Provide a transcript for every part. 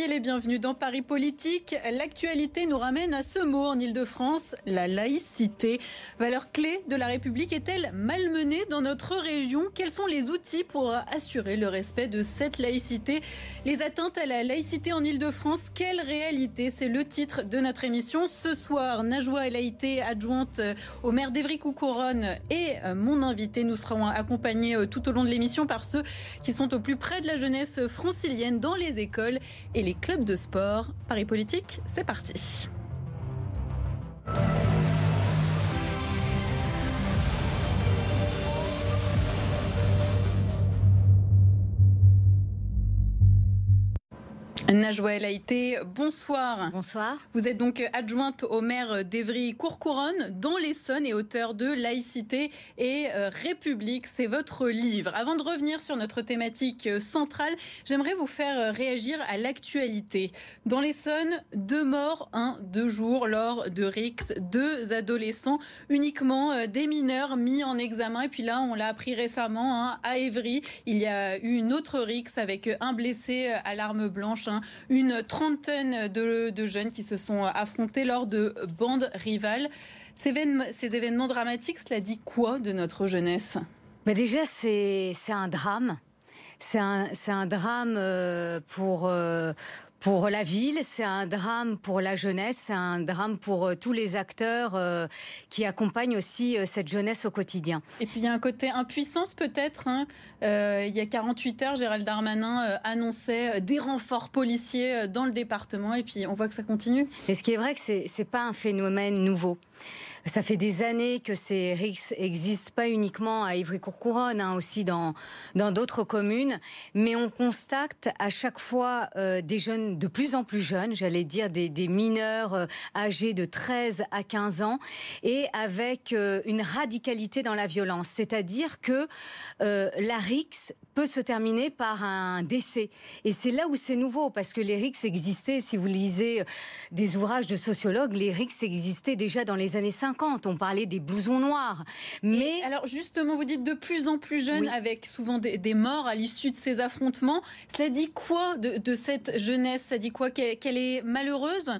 Soyez les bienvenus dans Paris Politique. L'actualité nous ramène à ce mot en Ile-de-France, la laïcité. Valeur clé de la République est-elle malmenée dans notre région? Quels sont les outils pour assurer le respect de cette laïcité? Les atteintes à la laïcité en Ile-de-France, quelle réalité? C'est le titre de notre émission. Ce soir, Najwa Elaïté, adjointe au maire d'Evry-Coucoronne et mon invité. Nous serons accompagnés tout au long de l'émission par ceux qui sont au plus près de la jeunesse francilienne dans les écoles et les clubs de sport. Paris Politique, c'est parti. Najwa El Haïté, bonsoir. Bonsoir. Vous êtes donc adjointe au maire d'Evry-Courcouronne, dans l'Essonne et auteur de Laïcité et euh, République. C'est votre livre. Avant de revenir sur notre thématique euh, centrale, j'aimerais vous faire euh, réagir à l'actualité. Dans l'Essonne, deux morts, un, deux jours lors de RIX, deux adolescents, uniquement des mineurs mis en examen. Et puis là, on l'a appris récemment hein, à Évry, il y a eu une autre RIX avec un blessé à l'arme blanche. Hein, une trentaine de, jeunes qui se sont affrontés lors de bandes rivales. Ces événements, dramatiques, cela dit quoi de notre jeunesse? Mais Déjà, c'est un drame. C'est un, un, drame euh, pour, euh, pour la ville, c'est un drame pour la jeunesse, c'est un drame pour euh, tous les acteurs euh, qui accompagnent aussi euh, cette jeunesse au quotidien. Et puis il y a un côté impuissance peut-être. Hein. il y a 48 heures, Gérald Darmanin annonçait des renforts policiers dans le département et puis on voit que ça continue. Mais ce qui est vrai que c'est n'est pas un phénomène nouveau. Ça fait des années que ces RICS existent pas uniquement à Ivry-Courcouronne, hein, aussi dans d'autres communes, mais on constate à chaque fois euh, des jeunes de plus en plus jeunes, j'allais dire des, des mineurs euh, âgés de 13 à 15 ans, et avec euh, une radicalité dans la violence, c'est-à-dire que la RICS peut se terminer par un décès. Et c'est là où c'est nouveau, parce que les RICS existaient, si vous lisez des ouvrages de sociologues, les RICS existaient déjà dans les années 50 on parlait des blousons noirs. Mais alors justement, vous dites de plus en plus jeunes, avec souvent des, morts à l'issue de ces affrontements. Cela dit quoi de, cette jeunesse? Ça dit quoi? Qu'elle est malheureuse?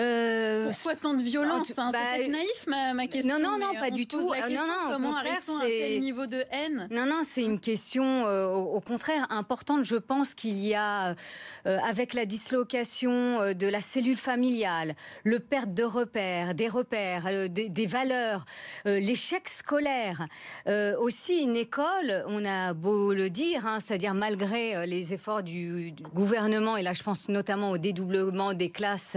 Euh, Pourquoi tant de violence hein, bah, C'est naïf ma, question. Non, non, non, pas du tout. non, non, au contraire, c'est un niveau de haine? Non, non, c'est une question euh, au, contraire importante. Je pense qu'il y a, euh, avec la dislocation de la cellule familiale, le perte de repères, des repères, des, valeurs, l'échec scolaire, aussi une école. On a beau le dire, hein, c'est-à-dire malgré les efforts du, du, gouvernement, et là je pense notamment au dédoublement des classes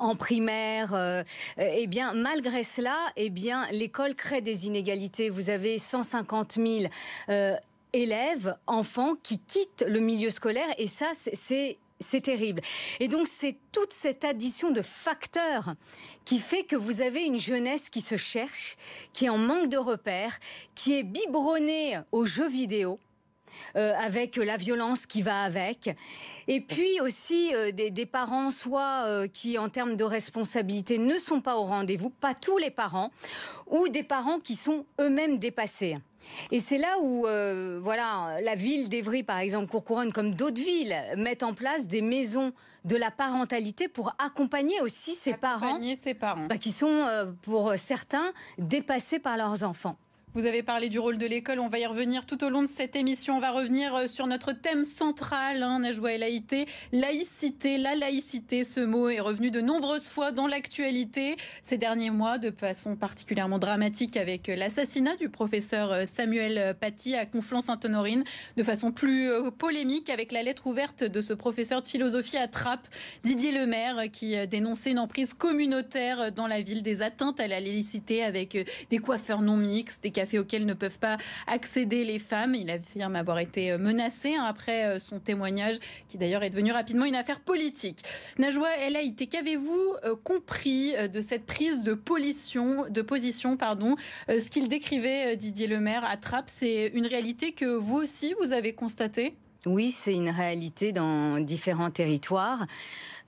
en primaire. Euh, eh bien, malgré cela, eh bien, l'école crée des inégalités. Vous avez 150 000 euh, élèves, enfants qui quittent le milieu scolaire, et ça, c'est c'est terrible. Et donc c'est toute cette addition de facteurs qui fait que vous avez une jeunesse qui se cherche, qui est en manque de repères, qui est biberonnée aux jeux vidéo, euh, avec la violence qui va avec. Et puis aussi euh, des, parents, soit euh, qui en termes de responsabilité ne sont pas au rendez-vous, pas tous les parents, ou des parents qui sont eux-mêmes dépassés. Et c'est là où, voilà, la ville d'Evry, par exemple, Courcouronne, comme d'autres villes, mettent en place des maisons de la parentalité pour accompagner aussi ces parents, ces parents. Bah, qui sont, pour certains, dépassés par leurs enfants. Vous avez parlé du rôle de l'école, on va y revenir tout au long de cette émission. On va revenir euh, sur notre thème central, hein, Najwa El Haïté, laïcité. La laïcité, ce mot est revenu de nombreuses fois dans l'actualité ces derniers mois, de façon particulièrement dramatique avec euh, l'assassinat du professeur euh, Samuel Paty à Conflans-Sainte-Honorine, de façon plus polémique avec la lettre ouverte de ce professeur de philosophie à Trappes, Didier Lemaire, qui dénonçait une emprise communautaire dans la ville, des atteintes à la laïcité avec des coiffeurs non mixtes, des cafés auxquels ne peuvent pas accéder les femmes. Il affirme avoir été euh, menacé hein, après euh, son témoignage, qui d'ailleurs est devenu rapidement une affaire politique. Najwa El Haïté, qu'avez-vous euh, compris de cette prise de, position, de position pardon, Ce qu'il décrivait Didier Lemaire à Trappes, c'est une réalité que vous aussi, vous avez constatée? Oui, c'est une réalité dans différents territoires.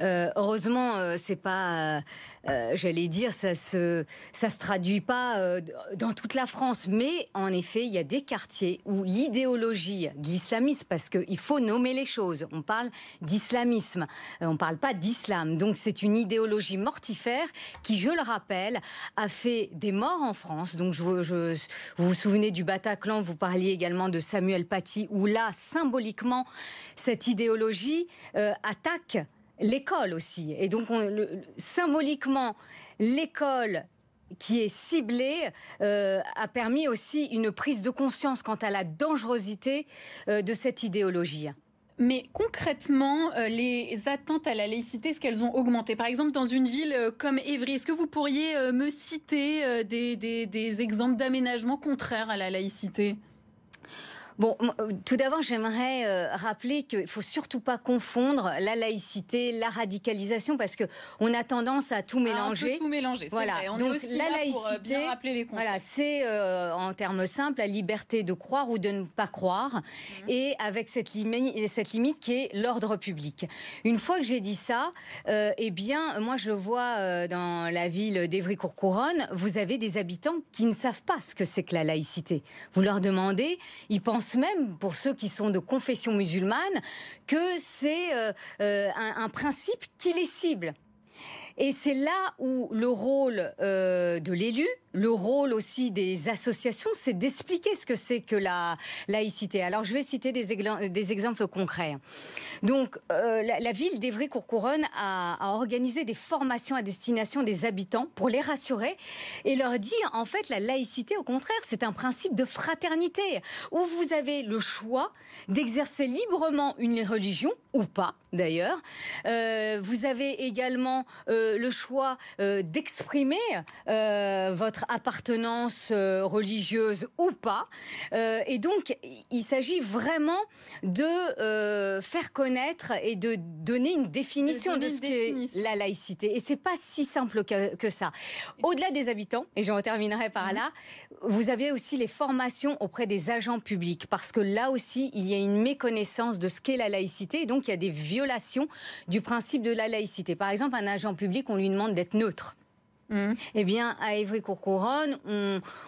Euh, heureusement, euh, c'est pas, euh, j'allais dire, ça se, ça se traduit pas dans toute la France, mais en effet, il y a des quartiers où l'idéologie de l'islamisme, parce qu'il faut nommer les choses. On parle d'islamisme, on parle pas d'islam. Donc c'est une idéologie mortifère qui, je le rappelle, a fait des morts en France. Donc vous vous souvenez du Bataclan, vous parliez également de Samuel Paty, où là, symboliquement, cette idéologie attaque l'école aussi. Et donc, symboliquement, l'école qui est ciblée euh, a permis aussi une prise de conscience quant à la dangerosité euh, de cette idéologie. Mais concrètement, euh, les atteintes à la laïcité, est-ce qu'elles ont augmenté? Par exemple, dans une ville comme Évry, est-ce que vous pourriez me citer des, des exemples d'aménagement contraires à la laïcité? Bon, euh, tout d'abord, j'aimerais euh, rappeler qu'il faut surtout pas confondre la laïcité, la radicalisation, parce que on a tendance à tout mélanger. Ah, tout mélanger. Voilà. Donc la euh, laïcité, voilà, c'est en termes simples la liberté de croire ou de ne pas croire, mhm. et avec cette, limite, cette limite qui est l'ordre public. Une fois que j'ai dit ça, eh bien, moi je le vois dans la ville d'Evry-Courcouronne, vous avez des habitants qui ne savent pas ce que c'est que la laïcité. Vous leur demandez, ils pensent même, pour ceux qui sont de confession musulmane, que c'est euh, euh, un, principe qui les cible. Et c'est là où le rôle euh, de l'élu, le rôle aussi des associations, c'est d'expliquer ce que c'est que la laïcité. Alors je vais citer des, exemples concrets. Donc euh, la, ville d'Evry-Courcouronne a, organisé des formations à destination des habitants pour les rassurer et leur dire en fait la laïcité au contraire c'est un principe de fraternité où vous avez le choix d'exercer librement une religion ou pas d'ailleurs. Euh, vous avez également le choix euh, d'exprimer euh, votre appartenance euh, religieuse ou pas. Et donc, il s'agit vraiment de faire connaître et de donner une définition de, ce qu'est la laïcité. Et c'est pas si simple que, que ça. Au-delà des habitants, et j'en terminerai par là, vous avez aussi les formations auprès des agents publics, parce que là aussi, il y a une méconnaissance de ce qu'est la laïcité, et donc il y a des violations du principe de la laïcité. Par exemple, un agent public, on lui demande d'être neutre. Mmh. Eh bien, à Évry-Courcouronne,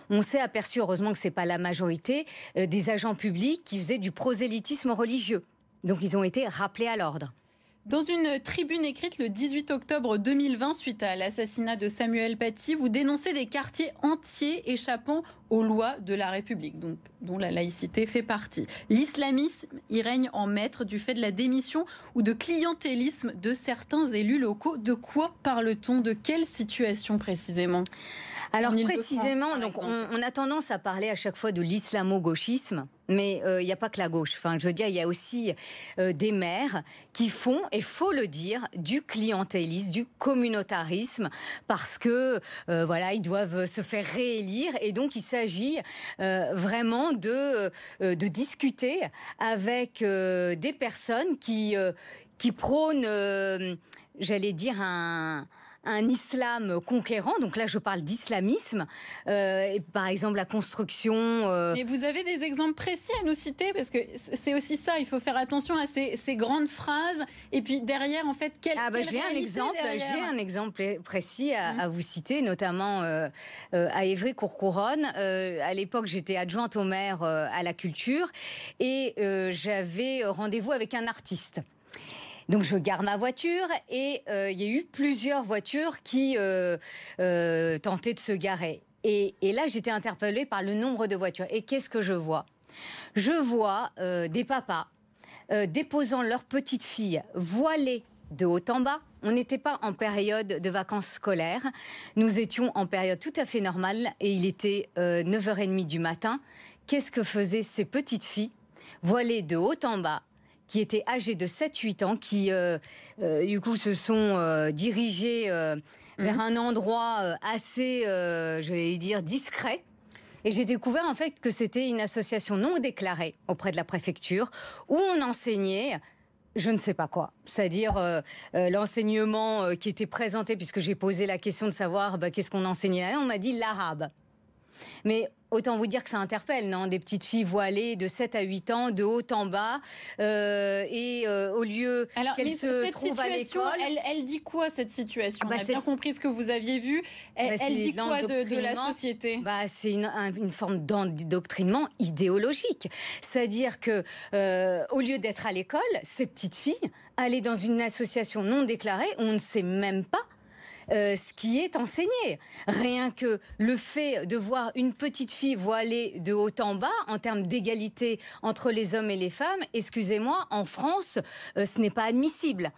on, s'est aperçu, heureusement que ce n'est pas la majorité, euh, des agents publics qui faisaient du prosélytisme religieux. Donc, ils ont été rappelés à l'ordre. Dans une tribune écrite le 18 octobre 2020 suite à l'assassinat de Samuel Paty, vous dénoncez des quartiers entiers échappant aux lois de la République, dont la laïcité fait partie. L'islamisme y règne en maître du fait de la démission ou de clientélisme de certains élus locaux. De quoi parle-t-on? De quelle situation précisément? Alors précisément, donc on, a tendance à parler à chaque fois de l'islamo-gauchisme, mais il euh, n'y a pas que la gauche. Enfin, je veux dire, il y a aussi euh, des maires qui font, et faut le dire, du clientélisme, du communautarisme, parce que euh, voilà, ils doivent se faire réélire, et donc il s'agit vraiment de de discuter avec des personnes qui qui prônent, j'allais dire un un islam conquérant. Donc là, je parle d'islamisme. Euh, par exemple, la construction. Euh, Mais vous avez des exemples précis à nous citer parce que c'est aussi ça. Il faut faire attention à ces, grandes phrases. Et puis derrière, en fait, quel, ah bah, j'ai un exemple. J'ai un exemple précis à, mmh. vous citer, notamment euh, à Évry-Courcouronne. à l'époque, j'étais adjointe au maire à la culture et j'avais rendez-vous avec un artiste. Donc je garde ma voiture et euh, il y a eu plusieurs voitures qui euh, euh, tentaient de se garer. Et, là, j'étais interpellée par le nombre de voitures. Et qu'est-ce que je vois? Je vois des papas déposant leur petite fille voilée de haut en bas. On n'était pas en période de vacances scolaires. Nous étions en période tout à fait normale et il était 9h30 du matin. Qu'est-ce que faisaient ces petites filles voilées de haut en bas? Qui étaient âgés de 7-8 ans, qui euh, euh, du coup se sont euh, dirigés vers mhm. un endroit assez, je vais dire, discret. Et j'ai découvert en fait que c'était une association non déclarée auprès de la préfecture où on enseignait je ne sais pas quoi. C'est-à-dire l'enseignement qui était présenté, puisque j'ai posé la question de savoir bah, qu'est-ce qu'on enseignait. On m'a dit l'arabe. Mais Autant vous dire que ça interpelle, non? Des petites filles voilées de 7 à 8 ans, de haut en bas, euh, et euh, au lieu qu'elles se trouvent à l'école... Elle, elle, dit quoi, cette situation? Bah, On a bien compris ce que vous aviez vu. Elle, bah, dit quoi de, la société? Bah, C'est une, une, forme d'endoctrinement idéologique. C'est-à-dire que, euh, au lieu d'être à l'école, ces petites filles allaient dans une association non déclarée, on ne sait même pas euh, ce qui est enseigné. Rien que le fait de voir une petite fille voilée de haut en bas en termes d'égalité entre les hommes et les femmes, excusez-moi, en France, euh, ce n'est pas admissible.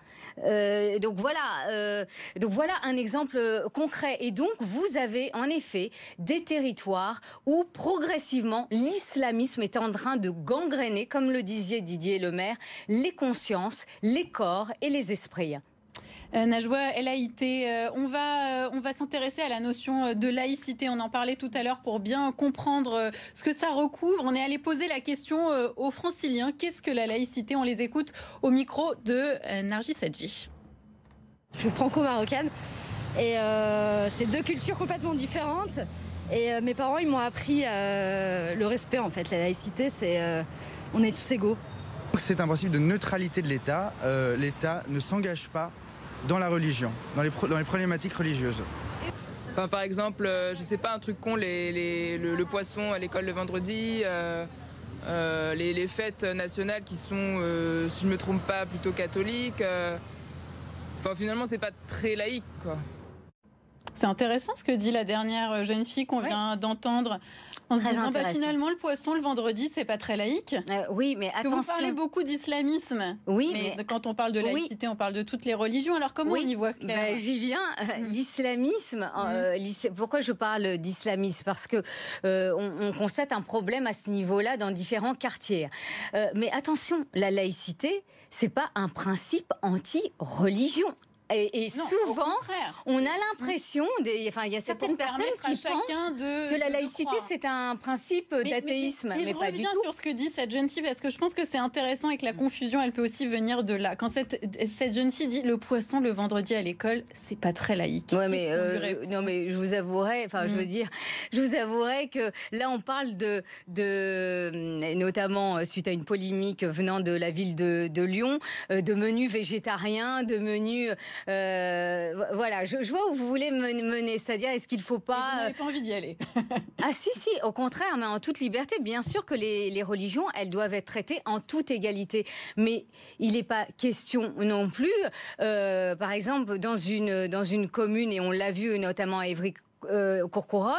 Euh, donc voilà, donc voilà un exemple concret. Et donc vous avez en effet des territoires où progressivement l'islamisme est en train de gangréner, comme le disait Didier Lemaire, les consciences, les corps et les esprits. Euh, Najwa laïcité, euh, on va, euh, on va s'intéresser à la notion de laïcité. On en parlait tout à l'heure pour bien comprendre ce que ça recouvre. On est allé poser la question aux franciliens. Qu'est-ce que la laïcité? On les écoute au micro de Narji Sadji. Je suis franco-marocaine et c'est deux cultures complètement différentes. Et mes parents, ils m'ont appris le respect en fait. La laïcité, c'est on est tous égaux. C'est un principe de neutralité de l'État. L'État ne s'engage pas dans la religion, dans les, dans les problématiques religieuses. Enfin, par exemple, euh, je sais pas, un truc con, les, le, poisson à l'école le vendredi, euh, euh, les, fêtes nationales qui sont, si je me trompe pas, plutôt catholiques. Enfin, finalement, c'est pas très laïque, quoi. C'est intéressant ce que dit la dernière jeune fille qu'on vient d'entendre. En se disant, bah, finalement, le poisson le vendredi, c'est pas très laïque. Euh, oui, mais attention. vous parlez beaucoup d'islamisme. Oui, mais, quand on parle de laïcité, on parle de toutes les religions. Alors comment on y voit bah, J'y viens. Euh, mm. L'islamisme. Euh, mm. pourquoi je parle d'islamisme? Parce que on, on, constate un problème à ce niveau-là dans différents quartiers. mais attention, la laïcité, c'est pas un principe anti-religion. Et, souvent, on a l'impression, enfin, il y a certaines personnes qui pensent que la laïcité c'est un principe d'athéisme, mais, mais, pas du tout. sur ce que dit cette jeune fille parce que je pense que c'est intéressant et que la confusion, elle peut aussi venir de là. Quand cette, cette jeune fille dit le poisson le vendredi à l'école, c'est pas très laïque. Ouais, mais euh, non, mais je vous avouerai, enfin, je veux mm. dire, je vous avouerai que là, on parle de, de notamment euh, suite à une polémique venant de la ville de, de Lyon, euh, de menus végétariens, de menus euh, voilà, je, vois où vous voulez mener, c'est-à-dire est-ce qu'il ne faut pas... vous n'avez pas envie d'y aller. ah si, si, au contraire, mais en toute liberté. Bien sûr que les, religions, elles doivent être traitées en toute égalité. Mais il n'est pas question non plus, euh, par exemple, dans une, dans une commune, et on l'a vu notamment à Évry euh, Courcouronne,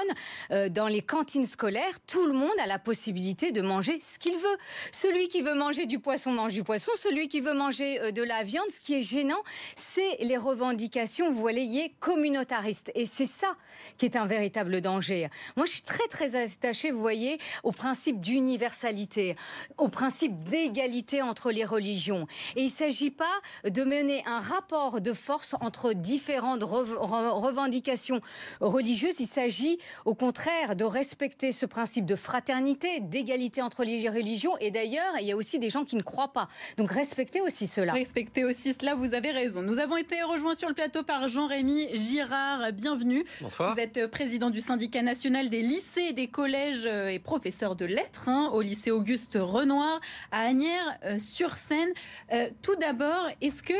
euh, dans les cantines scolaires, tout le monde a la possibilité de manger ce qu'il veut. Celui qui veut manger du poisson mange du poisson, celui qui veut manger euh, de la viande. Ce qui est gênant, c'est les revendications voyez, communautaristes. Et c'est ça qui est un véritable danger. Moi, je suis très très attachée, vous voyez, au principe d'universalité, au principe d'égalité entre les religions. Et il ne s'agit pas de mener un rapport de force entre différentes revendications religieuses il s'agit au contraire de respecter ce principe de fraternité, d'égalité entre les religions. Et d'ailleurs, il y a aussi des gens qui ne croient pas. Donc respectez aussi cela. Respectez aussi cela, vous avez raison. Nous avons été rejoints sur le plateau par Jean-Rémy Girard. Bienvenue. Bonsoir. Vous êtes président du syndicat national des lycées, des collèges et professeur de lettres hein, au lycée Auguste Renoir à Agnières-sur-Seine. Euh, tout d'abord, est-ce que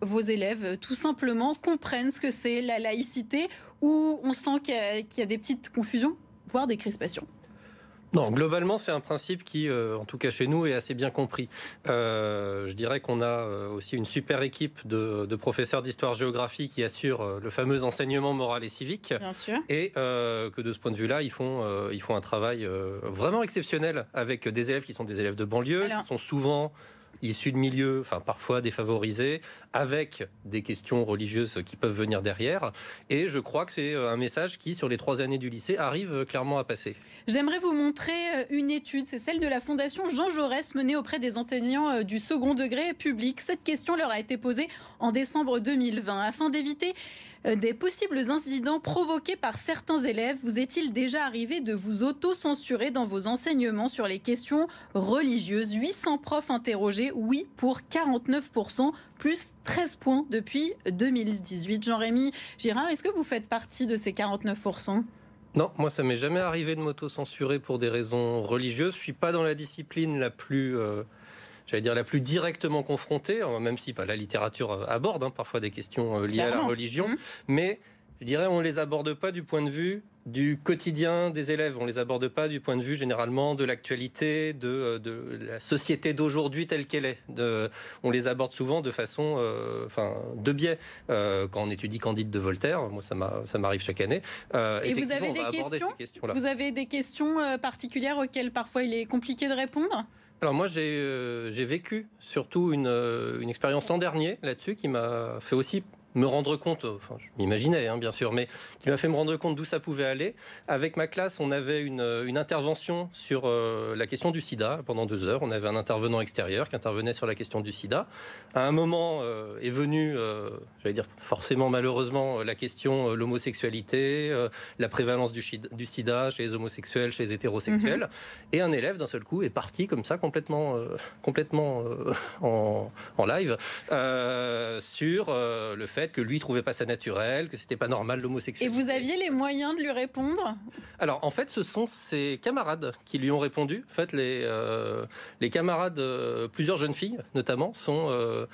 vos élèves, tout simplement, comprennent ce que c'est la laïcité ou on sent qu'il y, a des petites confusions, voire des crispations non, globalement, c'est un principe qui, euh, en tout cas chez nous, est assez bien compris. Euh, je dirais qu'on a euh, aussi une super équipe de, professeurs d'histoire-géographie qui assurent le fameux enseignement moral et civique. Bien sûr. Et que de ce point de vue-là, ils font, ils font un travail vraiment exceptionnel avec des élèves qui sont des élèves de banlieue, qui sont souvent issus de milieux, enfin parfois défavorisés, avec des questions religieuses qui peuvent venir derrière. Et je crois que c'est euh, un message qui, sur les trois années du lycée, arrive euh, clairement à passer. J'aimerais vous montrer euh, une étude, c'est celle de la Fondation Jean Jaurès menée auprès des enseignants du second degré public. Cette question leur a été posée en décembre 2020 afin d'éviter des possibles incidents provoqués par certains élèves. Vous est-il déjà arrivé de vous auto-censurer dans vos enseignements sur les questions religieuses? 800 profs interrogés, oui pour 49%, plus 13 points depuis 2018. Jean-Rémy Girard, est-ce que vous faites partie de ces 49% Non, moi ça m'est jamais arrivé de m'auto-censurer pour des raisons religieuses. Je suis pas dans la discipline la plus j'allais dire, la plus directement confrontée, hein, même si bah, la littérature euh, aborde hein, parfois des questions euh, liées à la religion, mmh. mais je dirais on ne les aborde pas du point de vue du quotidien des élèves. On ne les aborde pas du point de vue généralement de l'actualité, de, euh, la société d'aujourd'hui telle qu'elle est. on les aborde souvent de façon, enfin, de biais. quand on étudie Candide de Voltaire, moi ça m'arrive chaque année. Et vous avez des questions Vous avez des questions particulières auxquelles parfois il est compliqué de répondre alors moi j'ai vécu surtout une, une expérience l'an dernier là-dessus qui m'a fait aussi me rendre compte, enfin je m'imaginais hein, bien sûr, mais qui m'a fait me rendre compte d'où ça pouvait aller. Avec ma classe, on avait une, une intervention sur euh, la question du sida pendant deux heures. On avait un intervenant extérieur qui intervenait sur la question du sida. À un moment euh, est venu, euh, j'allais dire forcément malheureusement, la question l'homosexualité, la prévalence du, du, sida chez les homosexuels, chez les hétérosexuels. Mhm. Et un élève d'un seul coup est parti comme ça complètement, complètement en, en, live sur le fait que lui trouvait pas ça naturel, que c'était pas normal l'homosexualité. Et vous aviez les moyens de lui répondre? Alors en fait, ce sont ses camarades qui lui ont répondu. En fait, les, euh, les camarades, euh, plusieurs jeunes filles notamment, sont euh,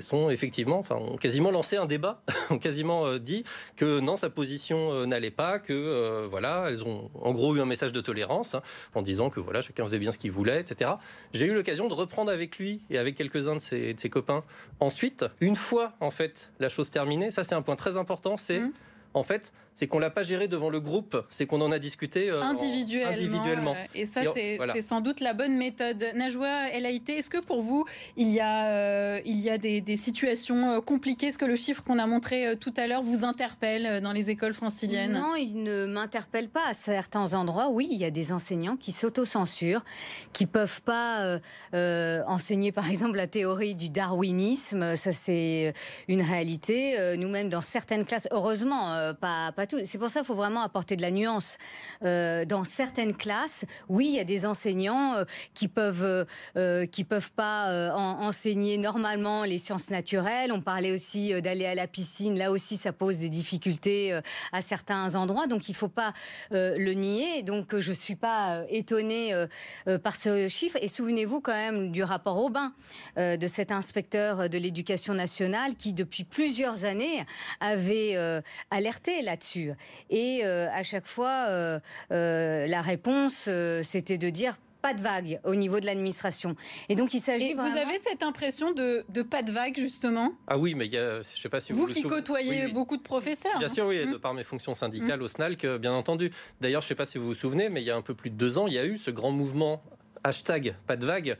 sont effectivement, enfin, ont quasiment lancé un débat, ont quasiment euh, dit que non, sa position euh, n'allait pas, que euh, voilà, elles ont en gros eu un message de tolérance hein, en disant que voilà, chacun faisait bien ce qu'il voulait, etc. J'ai eu l'occasion de reprendre avec lui et avec quelques-uns de ses, de ses, copains. Ensuite, une fois en fait la chose terminée, ça c'est un point très important, c'est mmh. en fait c'est qu'on l'a pas géré devant le groupe, c'est qu'on en a discuté euh, individuellement. Et ça, c'est sans doute la bonne méthode. Najwa El est-ce que pour vous, il y a, euh, il y a des, situations euh, compliquées Est-ce que le chiffre qu'on a montré tout à l'heure vous interpelle dans les écoles franciliennes? Non, il ne m'interpelle pas. À certains endroits, oui, il y a des enseignants qui s'autocensurent, qui peuvent pas enseigner, par exemple, la théorie du darwinisme. Ça, c'est une réalité. Nous-mêmes, dans certaines classes, heureusement, pas, pas c'est pour ça qu'il faut vraiment apporter de la nuance. Euh, dans certaines classes, oui, il y a des enseignants euh, qui peuvent euh, qui peuvent pas enseigner normalement les sciences naturelles. On parlait aussi d'aller à la piscine. Là aussi, ça pose des difficultés à certains endroits. Donc, il faut pas le nier. Donc, je suis pas étonnée par ce chiffre. Et souvenez-vous quand même du rapport Aubin de cet inspecteur de l'éducation nationale qui, depuis plusieurs années, avait alerté là-dessus. Et euh, à chaque fois, euh, euh, la réponse, c'était de dire pas de vague au niveau de l'administration. Et donc il s'agit Vous avez cette impression de, pas de vague justement? Ah oui, mais il y a, je sais pas si vous. Vous qui côtoyez beaucoup de professeurs. Bien sûr, oui, de mmh. par mes fonctions syndicales mmh. au SNALC, bien entendu. D'ailleurs, je sais pas si vous vous souvenez, mais il y a un peu plus de deux ans, il y a eu ce grand mouvement hashtag pas de vague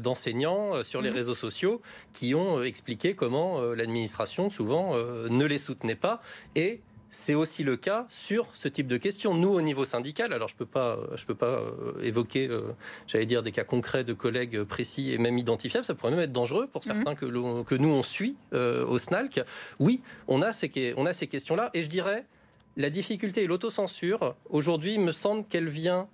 d'enseignants sur les mmh. réseaux sociaux qui ont expliqué comment l'administration souvent ne les soutenait pas et c'est aussi le cas sur ce type de questions. Nous, au niveau syndical, alors je ne peux pas, je peux pas euh, évoquer, euh, j'allais dire, des cas concrets de collègues précis et même identifiables, ça pourrait même être dangereux pour certains mhm. que, que, nous, on suit euh, au SNALC. Oui, on a ces, on a ces questions-là, et je dirais, la difficulté et l'autocensure, aujourd'hui, me semble qu'elle vient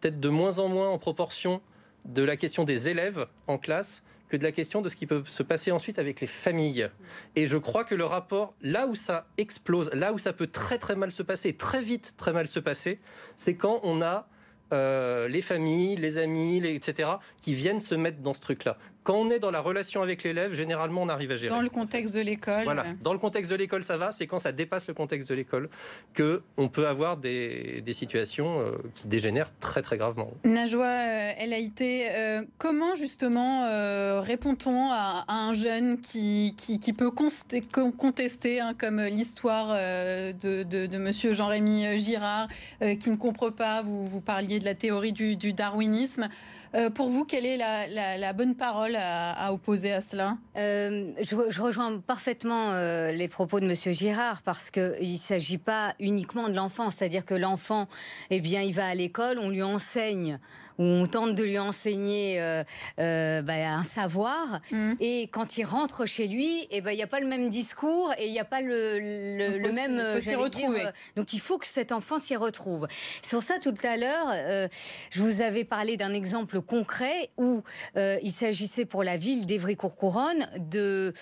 peut-être de moins en moins en proportion de la question des élèves en classe que de la question de ce qui peut se passer ensuite avec les familles. Et je crois que le rapport, là où ça explose, là où ça peut très très mal se passer, très vite très mal se passer, c'est quand on a euh, les familles, les amis, etc., qui viennent se mettre dans ce truc-là. Quand on est dans la relation avec l'élève, généralement, on arrive à gérer. Dans le contexte de l'école. Voilà. Dans le contexte de l'école, ça va. C'est quand ça dépasse le contexte de l'école que on peut avoir des, situations euh, qui dégénèrent très très gravement. Najwa euh, LAIT, euh, comment justement répond-on à, un jeune qui, qui, peut contester, hein, comme l'histoire de, de, Monsieur Jean-Rémy Girard, qui ne comprend pas. Vous, vous parliez de la théorie du, du darwinisme. Euh, pour vous, quelle est la, bonne parole à, opposer à cela euh, je, rejoins parfaitement euh, les propos de Monsieur Girard parce qu'il ne s'agit pas uniquement de l'enfant, c'est-à-dire que l'enfant, eh bien, il va à l'école, on lui enseigne où on tente de lui enseigner euh, euh, bah, un savoir. Mm. Et quand il rentre chez lui, eh ben, il n'y a pas le même discours et il n'y a pas le, le, même. s'y retrouver. Euh, donc il faut que cet enfant s'y retrouve. Pour ça, tout à l'heure, je vous avais parlé d'un exemple concret où il s'agissait pour la ville d'Evry-Courcouronne de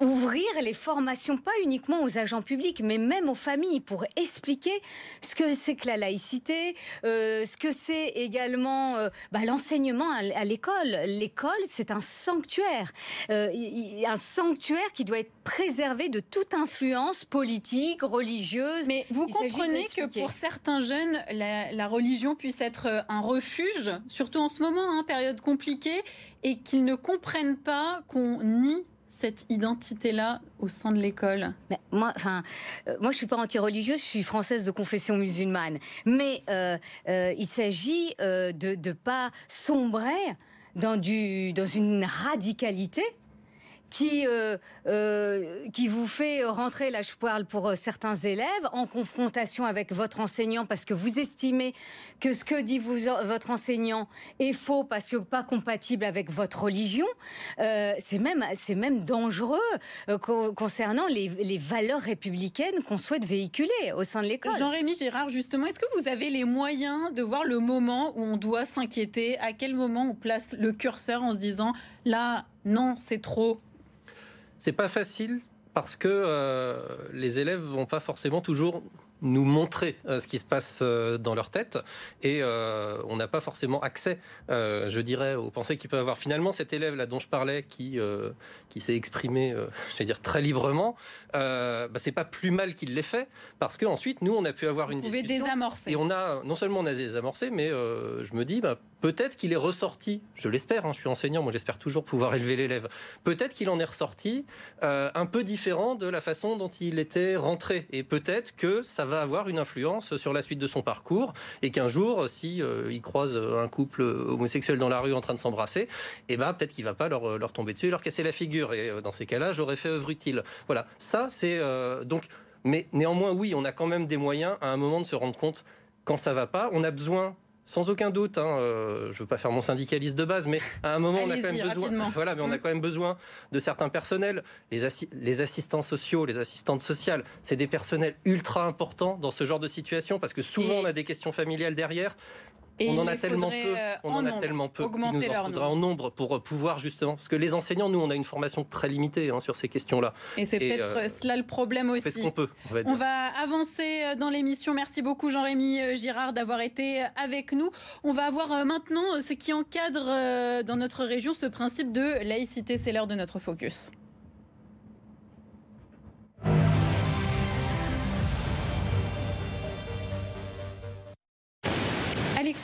ouvrir les formations, pas uniquement aux agents publics, mais même aux familles, pour expliquer ce que c'est que la laïcité, euh, ce que c'est également euh, bah, l'enseignement à, l'école. L'école, c'est un sanctuaire, euh, un sanctuaire qui doit être préservé de toute influence politique, religieuse. Mais vous comprenez que pour certains jeunes, la, religion puisse être un refuge, surtout en ce moment, hein, période compliquée, et qu'ils ne comprennent pas qu'on nie cette identité-là au sein de l'école Moi, enfin, euh, moi, je suis pas anti-religieuse, je suis française de confession musulmane. Mais euh, euh, il s'agit de ne pas sombrer dans, du, dans une radicalité qui, euh, euh, qui vous fait rentrer, là je parle pour euh, certains élèves, en confrontation avec votre enseignant parce que vous estimez que ce que dit votre enseignant est faux parce que pas compatible avec votre religion, c'est même, même dangereux concernant les, les, valeurs républicaines qu'on souhaite véhiculer au sein de l'école. Jean-Rémy Gérard, justement, est-ce que vous avez les moyens de voir le moment où on doit s'inquiéter? À quel moment on place le curseur en se disant là, non, c'est trop c'est pas facile parce que euh, les élèves vont pas forcément toujours nous montrer euh, ce qui se passe euh, dans leur tête et euh, on n'a pas forcément accès, je dirais, aux pensées qu'ils peuvent avoir. Finalement, cet élève là dont je parlais, qui qui s'est exprimé, je vais dire très librement, bah, c'est pas plus mal qu'il l'ait fait parce que ensuite nous on a pu avoir une discussion désamorcer. et on a non seulement on a désamorcé, mais je me dis bah, peut-être qu'il est ressorti, je l'espère, hein, je suis enseignant, moi j'espère toujours pouvoir élever l'élève. Peut-être qu'il en est ressorti un peu différent de la façon dont il était rentré et peut-être que ça va avoir une influence sur la suite de son parcours et qu'un jour, si euh, il croise un couple homosexuel dans la rue en train de s'embrasser, eh ben peut-être qu'il va pas leur, tomber dessus et leur casser la figure. Et euh, dans ces cas-là, j'aurais fait œuvre utile. Voilà, ça c'est euh, donc. Mais néanmoins, oui, on a quand même des moyens à un moment de se rendre compte quand ça va pas. On a besoin sans aucun doute, hein, euh, je veux pas faire mon syndicaliste de base, mais à un moment, on a quand même besoin. Voilà, mais on a quand même besoin de certains personnels. Les, les assistants sociaux, les assistantes sociales, c'est des personnels ultra importants dans ce genre de situation parce que souvent on a des questions familiales derrière on en a tellement peu, euh, on en, a tellement peu. Il nous en faudra en nombre pour pouvoir justement, parce que les enseignants, nous, on a une formation très limitée hein, sur ces questions-là. Et c'est peut-être euh, cela le problème aussi. ce qu'on peut. On va, avancer euh, dans l'émission. Merci beaucoup Jean-Rémy Girard d'avoir été avec nous. On va avoir maintenant ce qui encadre dans notre région ce principe de laïcité. C'est l'heure de notre focus.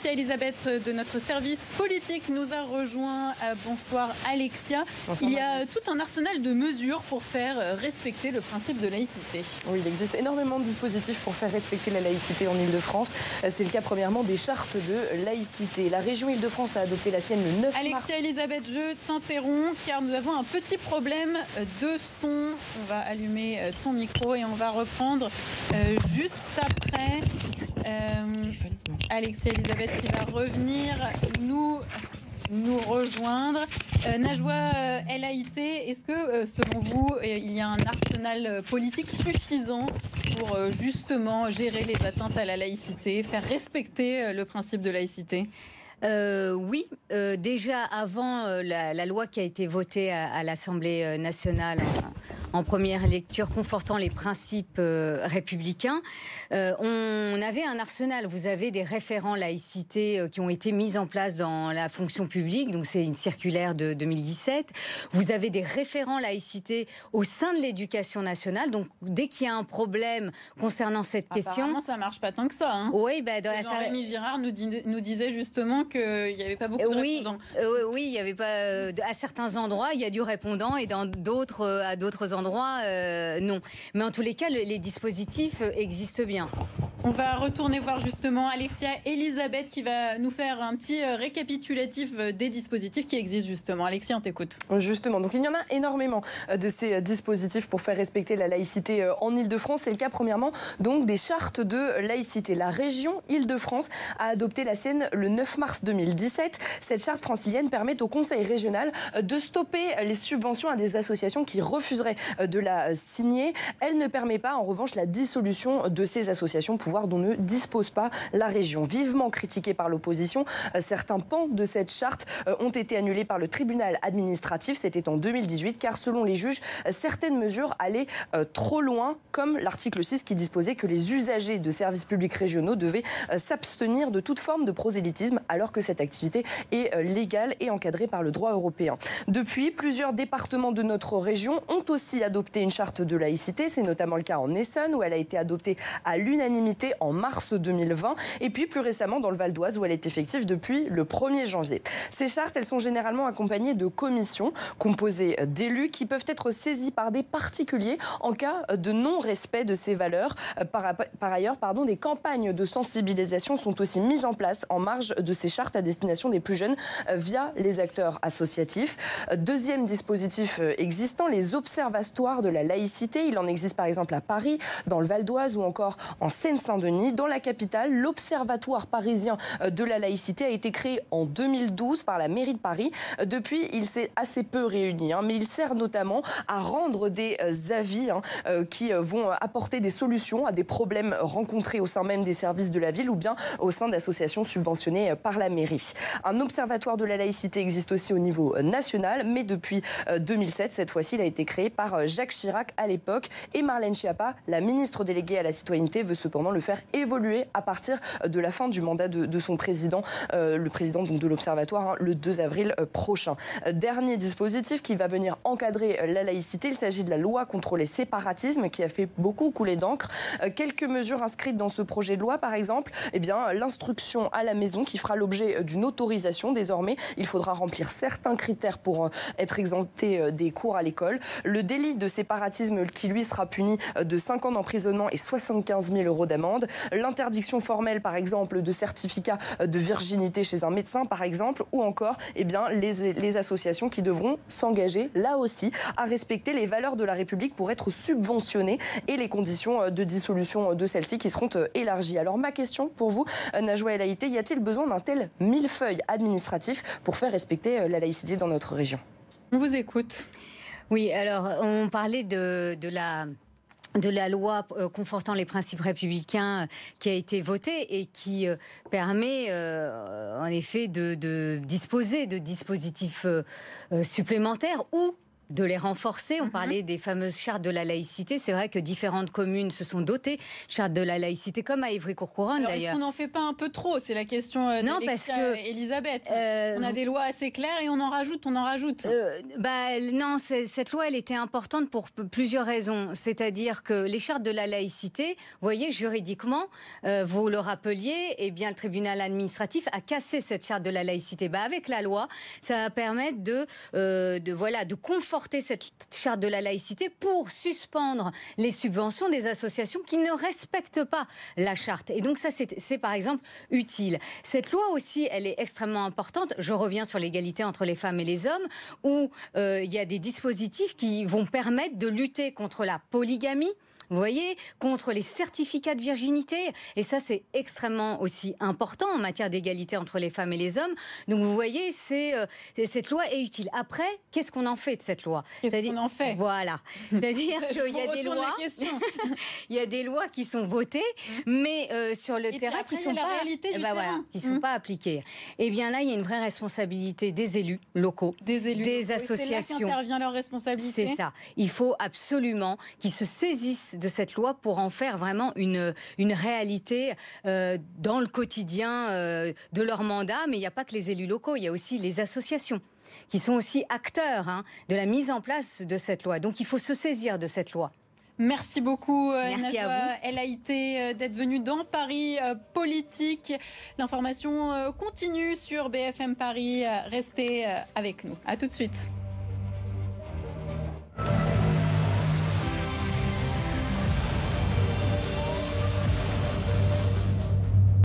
Alexia Elisabeth de notre service politique nous a rejoint. Euh, bonsoir Alexia. il y a tout un arsenal de mesures pour faire euh, respecter le principe de laïcité. Oui, il existe énormément de dispositifs pour faire respecter la laïcité en Ile-de-France. Euh, c'est le cas premièrement des chartes de laïcité. La région Ile-de-France a adopté la sienne le 9 Alexia mars. Elisabeth, je t'interromps car nous avons un petit problème de son. On va allumer ton micro et on va reprendre juste après. Alexia Elisabeth qui va revenir nous nous rejoindre. Euh, Najwa euh, LAIT, est-ce que euh, selon vous, il y a un arsenal politique suffisant pour justement gérer les atteintes à la laïcité, faire respecter le principe de laïcité? Oui, déjà avant la, loi qui a été votée à, à l'Assemblée nationale en première lecture confortant les principes euh, républicains. Euh, on avait un arsenal. Vous avez des référents laïcité euh, qui ont été mis en place dans la fonction publique. Donc c'est une circulaire de 2017. Vous avez des référents laïcité au sein de l'éducation nationale. Donc dès qu'il y a un problème concernant cette question, ça marche pas tant que ça. Hein. Oui, bah, dans la Jean-Rémy Girard nous, nous, disait justement qu'il n'y avait pas beaucoup de oui, répondants. oui, il y avait pas à certains endroits il y a du répondant et dans d'autres à d'autres endroits euh, non. Mais en tous les cas, les dispositifs euh, existent bien. On va retourner voir justement Alexia Elisabeth qui va nous faire un petit euh, récapitulatif des dispositifs qui existent justement. Alexia, on t'écoute. Justement, donc il y en a énormément de ces dispositifs pour faire respecter la laïcité en Ile-de-France. C'est le cas premièrement donc des chartes de laïcité. La région Ile-de-France a adopté la sienne le 9 mars 2017. Cette charte francilienne permet au Conseil régional de stopper les subventions à des associations qui refuseraient de la signer. Elle ne permet pas, en revanche, la dissolution de ces associations pouvant dont ne dispose pas la région. Vivement critiquée par l'opposition, certains pans de cette charte ont été annulés par le tribunal administratif. C'était en 2018, car selon les juges, certaines mesures allaient trop loin, comme l'article 6 qui disposait que les usagers de services publics régionaux devaient s'abstenir de toute forme de prosélytisme, alors que cette activité est légale et encadrée par le droit européen. Depuis, plusieurs départements de notre région ont aussi adopté une charte de laïcité. C'est notamment le cas en Essonne, où elle a été adoptée à l'unanimité en mars 2020, et puis plus récemment dans le Val d'Oise, où elle est effective depuis le 1er janvier. Ces chartes, elles sont généralement accompagnées de commissions composées d'élus qui peuvent être saisies par des particuliers en cas de non-respect de ces valeurs. Par, par ailleurs, pardon, des campagnes de sensibilisation sont aussi mises en place en marge de ces chartes à destination des plus jeunes via les acteurs associatifs. Deuxième dispositif existant, les observatoires de la laïcité. Il en existe par exemple à Paris, dans le Val d'Oise ou encore en Seine-Saint-Denis. Dans la capitale, l'Observatoire parisien de la laïcité a été créé en 2012 par la mairie de Paris. Depuis, il s'est assez peu réuni, hein, mais il sert notamment à rendre des euh, avis hein, euh, qui euh, vont apporter des solutions à des problèmes rencontrés au sein même des services de la ville ou bien au sein d'associations subventionnées par la mairie. Un observatoire de la laïcité existe aussi au niveau national, mais depuis 2007, cette fois-ci, il a été créé par Jacques Chirac à l'époque et Marlène Schiappa, la ministre déléguée à la citoyenneté, veut cependant le faire évoluer à partir de la fin du mandat de, son président, euh, le président donc de l'Observatoire, hein, le 2 avril euh, prochain. Dernier dispositif qui va venir encadrer euh, la laïcité, il s'agit de la loi contre les séparatismes qui a fait beaucoup couler d'encre. Quelques mesures inscrites dans ce projet de loi, par exemple, eh bien l'instruction à la maison qui fera l'objet d'une autorisation désormais. Il faudra remplir certains critères pour être exempté des cours à l'école. Le délit de séparatisme qui lui sera puni de 5 ans d'emprisonnement et 75 000 euros d'amende. L'interdiction formelle, par exemple, de certificat de virginité chez un médecin, par exemple, ou encore eh bien, les, les associations qui devront s'engager, là aussi, à respecter les valeurs de la République pour être subventionnées et les conditions de dissolution de celles-ci qui seront élargies. Alors ma question pour vous, Najwa El Haïté, y a-t-il besoin d'un tel millefeuille administratif pour faire respecter la laïcité dans notre région? On vous écoute. Oui, alors on parlait de, la de la loi euh, confortant les principes républicains euh, qui a été votée et qui euh, permet en effet de, disposer de dispositifs supplémentaires ou de les renforcer. On mhm. parlait des fameuses chartes de la laïcité. C'est vrai que différentes communes se sont dotées chartes de la laïcité, comme à Ivry-Courcouronne d'ailleurs. Est-ce qu'on n'en fait pas un peu trop? C'est la question euh, non, parce que Elisabeth. Euh, on a des lois assez claires et on en rajoute, on en rajoute. Euh, bah, non, cette loi, elle était importante pour plusieurs raisons. C'est-à-dire que les chartes de la laïcité, vous voyez, juridiquement, vous le rappeliez, eh bien, le tribunal administratif a cassé cette charte de la laïcité. Bah, avec la loi, ça va permettre de, de voilà, de conforter cette charte de la laïcité pour suspendre les subventions des associations qui ne respectent pas la charte. Et donc ça, c'est par exemple utile. Cette loi aussi, elle est extrêmement importante. Je reviens sur l'égalité entre les femmes et les hommes, où euh, il y a des dispositifs qui vont permettre de lutter contre la polygamie vous voyez, contre les certificats de virginité. Et ça, c'est extrêmement aussi important en matière d'égalité entre les femmes et les hommes. Donc, vous voyez, c'est euh, cette loi est utile. Après, qu'est-ce qu'on en fait de cette loi? Qu'est-ce qu'on en fait? Voilà. C'est-à-dire qu'il y a des lois. il y a des lois qui sont votées, mais euh, sur le terrain qui sont pas, eh ben voilà, qui sont mmh. pas appliquées. Et eh bien là, il y a une vraie responsabilité des élus locaux, des élus, des associations. C'est là qu'intervient leur responsabilité. C'est ça. Il faut absolument qu'ils se saisissent de cette loi pour en faire vraiment une, une réalité euh, dans le quotidien euh, de leur mandat. Mais il n'y a pas que les élus locaux, il y a aussi les associations qui sont aussi acteurs hein, de la mise en place de cette loi. Donc il faut se saisir de cette loi. Merci beaucoup, euh, Merci à vous. LAIT, d'être venu dans Paris Politique. L'information continue sur BFM Paris. Restez avec nous. À tout de suite.